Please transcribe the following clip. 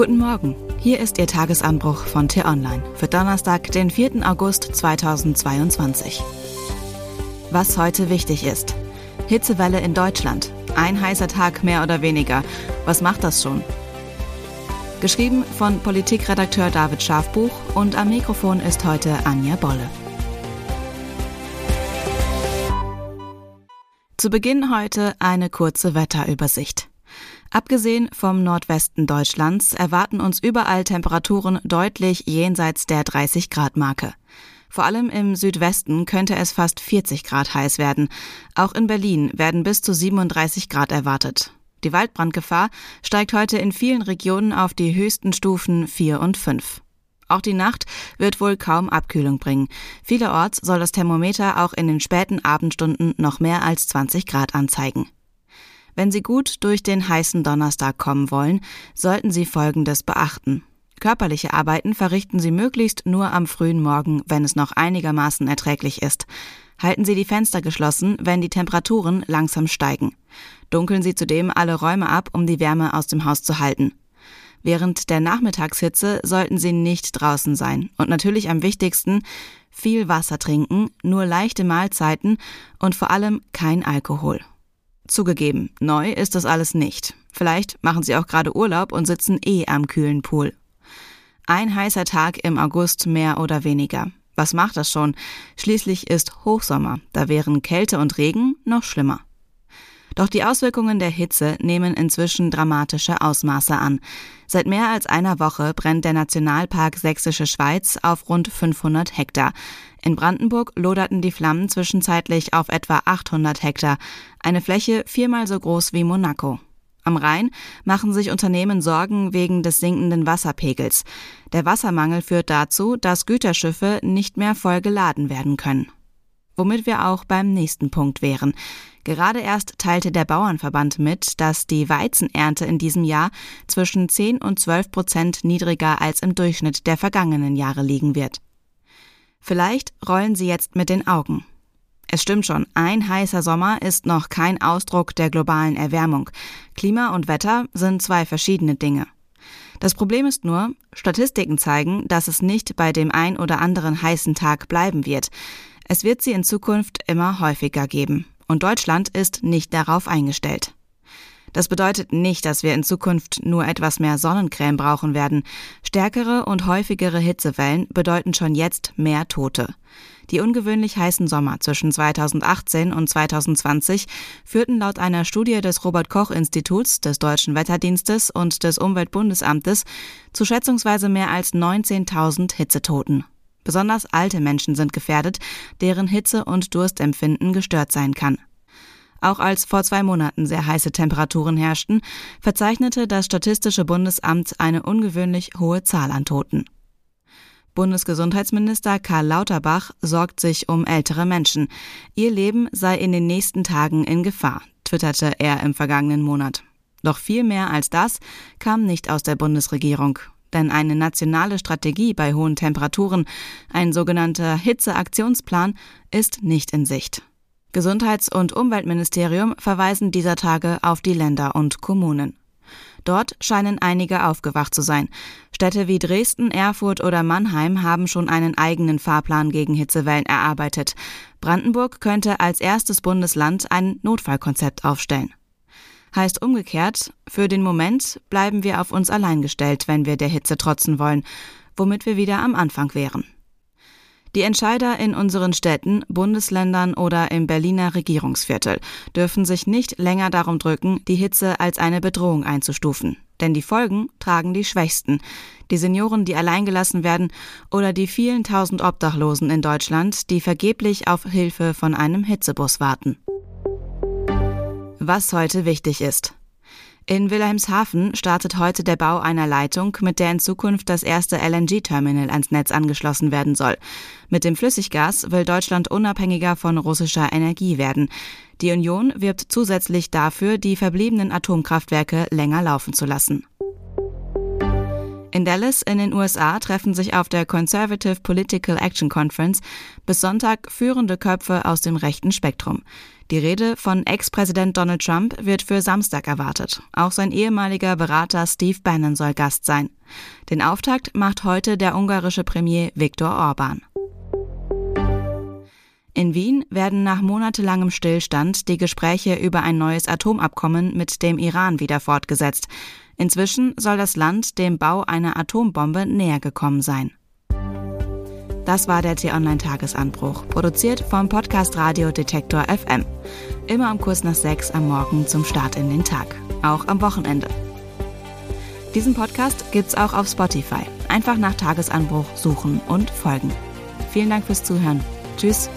Guten Morgen, hier ist Ihr Tagesanbruch von T-Online für Donnerstag, den 4. August 2022. Was heute wichtig ist. Hitzewelle in Deutschland. Ein heißer Tag mehr oder weniger. Was macht das schon? Geschrieben von Politikredakteur David Schafbuch und am Mikrofon ist heute Anja Bolle. Zu Beginn heute eine kurze Wetterübersicht. Abgesehen vom Nordwesten Deutschlands erwarten uns überall Temperaturen deutlich jenseits der 30 Grad Marke. Vor allem im Südwesten könnte es fast 40 Grad heiß werden. Auch in Berlin werden bis zu 37 Grad erwartet. Die Waldbrandgefahr steigt heute in vielen Regionen auf die höchsten Stufen 4 und 5. Auch die Nacht wird wohl kaum Abkühlung bringen. Vielerorts soll das Thermometer auch in den späten Abendstunden noch mehr als 20 Grad anzeigen. Wenn Sie gut durch den heißen Donnerstag kommen wollen, sollten Sie Folgendes beachten. Körperliche Arbeiten verrichten Sie möglichst nur am frühen Morgen, wenn es noch einigermaßen erträglich ist. Halten Sie die Fenster geschlossen, wenn die Temperaturen langsam steigen. Dunkeln Sie zudem alle Räume ab, um die Wärme aus dem Haus zu halten. Während der Nachmittagshitze sollten Sie nicht draußen sein. Und natürlich am wichtigsten, viel Wasser trinken, nur leichte Mahlzeiten und vor allem kein Alkohol. Zugegeben, neu ist das alles nicht. Vielleicht machen Sie auch gerade Urlaub und sitzen eh am kühlen Pool. Ein heißer Tag im August mehr oder weniger. Was macht das schon? Schließlich ist Hochsommer, da wären Kälte und Regen noch schlimmer. Doch die Auswirkungen der Hitze nehmen inzwischen dramatische Ausmaße an. Seit mehr als einer Woche brennt der Nationalpark Sächsische Schweiz auf rund 500 Hektar. In Brandenburg loderten die Flammen zwischenzeitlich auf etwa 800 Hektar, eine Fläche viermal so groß wie Monaco. Am Rhein machen sich Unternehmen Sorgen wegen des sinkenden Wasserpegels. Der Wassermangel führt dazu, dass Güterschiffe nicht mehr voll geladen werden können. Womit wir auch beim nächsten Punkt wären. Gerade erst teilte der Bauernverband mit, dass die Weizenernte in diesem Jahr zwischen 10 und 12 Prozent niedriger als im Durchschnitt der vergangenen Jahre liegen wird. Vielleicht rollen Sie jetzt mit den Augen. Es stimmt schon, ein heißer Sommer ist noch kein Ausdruck der globalen Erwärmung. Klima und Wetter sind zwei verschiedene Dinge. Das Problem ist nur, Statistiken zeigen, dass es nicht bei dem ein oder anderen heißen Tag bleiben wird. Es wird sie in Zukunft immer häufiger geben und Deutschland ist nicht darauf eingestellt. Das bedeutet nicht, dass wir in Zukunft nur etwas mehr Sonnencreme brauchen werden. Stärkere und häufigere Hitzewellen bedeuten schon jetzt mehr Tote. Die ungewöhnlich heißen Sommer zwischen 2018 und 2020 führten laut einer Studie des Robert Koch Instituts, des Deutschen Wetterdienstes und des Umweltbundesamtes zu schätzungsweise mehr als 19.000 Hitzetoten. Besonders alte Menschen sind gefährdet, deren Hitze- und Durstempfinden gestört sein kann. Auch als vor zwei Monaten sehr heiße Temperaturen herrschten, verzeichnete das Statistische Bundesamt eine ungewöhnlich hohe Zahl an Toten. Bundesgesundheitsminister Karl Lauterbach sorgt sich um ältere Menschen. Ihr Leben sei in den nächsten Tagen in Gefahr, twitterte er im vergangenen Monat. Doch viel mehr als das kam nicht aus der Bundesregierung denn eine nationale Strategie bei hohen Temperaturen, ein sogenannter Hitzeaktionsplan, ist nicht in Sicht. Gesundheits- und Umweltministerium verweisen dieser Tage auf die Länder und Kommunen. Dort scheinen einige aufgewacht zu sein. Städte wie Dresden, Erfurt oder Mannheim haben schon einen eigenen Fahrplan gegen Hitzewellen erarbeitet. Brandenburg könnte als erstes Bundesland ein Notfallkonzept aufstellen. Heißt umgekehrt, für den Moment bleiben wir auf uns allein gestellt, wenn wir der Hitze trotzen wollen, womit wir wieder am Anfang wären. Die Entscheider in unseren Städten, Bundesländern oder im Berliner Regierungsviertel dürfen sich nicht länger darum drücken, die Hitze als eine Bedrohung einzustufen. Denn die Folgen tragen die Schwächsten, die Senioren, die alleingelassen werden oder die vielen tausend Obdachlosen in Deutschland, die vergeblich auf Hilfe von einem Hitzebus warten was heute wichtig ist. In Wilhelmshaven startet heute der Bau einer Leitung, mit der in Zukunft das erste LNG-Terminal ans Netz angeschlossen werden soll. Mit dem Flüssiggas will Deutschland unabhängiger von russischer Energie werden. Die Union wirbt zusätzlich dafür, die verbliebenen Atomkraftwerke länger laufen zu lassen. In Dallas in den USA treffen sich auf der Conservative Political Action Conference bis Sonntag führende Köpfe aus dem rechten Spektrum. Die Rede von Ex-Präsident Donald Trump wird für Samstag erwartet. Auch sein ehemaliger Berater Steve Bannon soll Gast sein. Den Auftakt macht heute der ungarische Premier Viktor Orban. In Wien werden nach monatelangem Stillstand die Gespräche über ein neues Atomabkommen mit dem Iran wieder fortgesetzt. Inzwischen soll das Land dem Bau einer Atombombe näher gekommen sein. Das war der T-Online-Tagesanbruch, produziert vom Podcast Radio Detektor FM. Immer am Kurs nach sechs am Morgen zum Start in den Tag, auch am Wochenende. Diesen Podcast gibt's auch auf Spotify. Einfach nach Tagesanbruch suchen und folgen. Vielen Dank fürs Zuhören. Tschüss.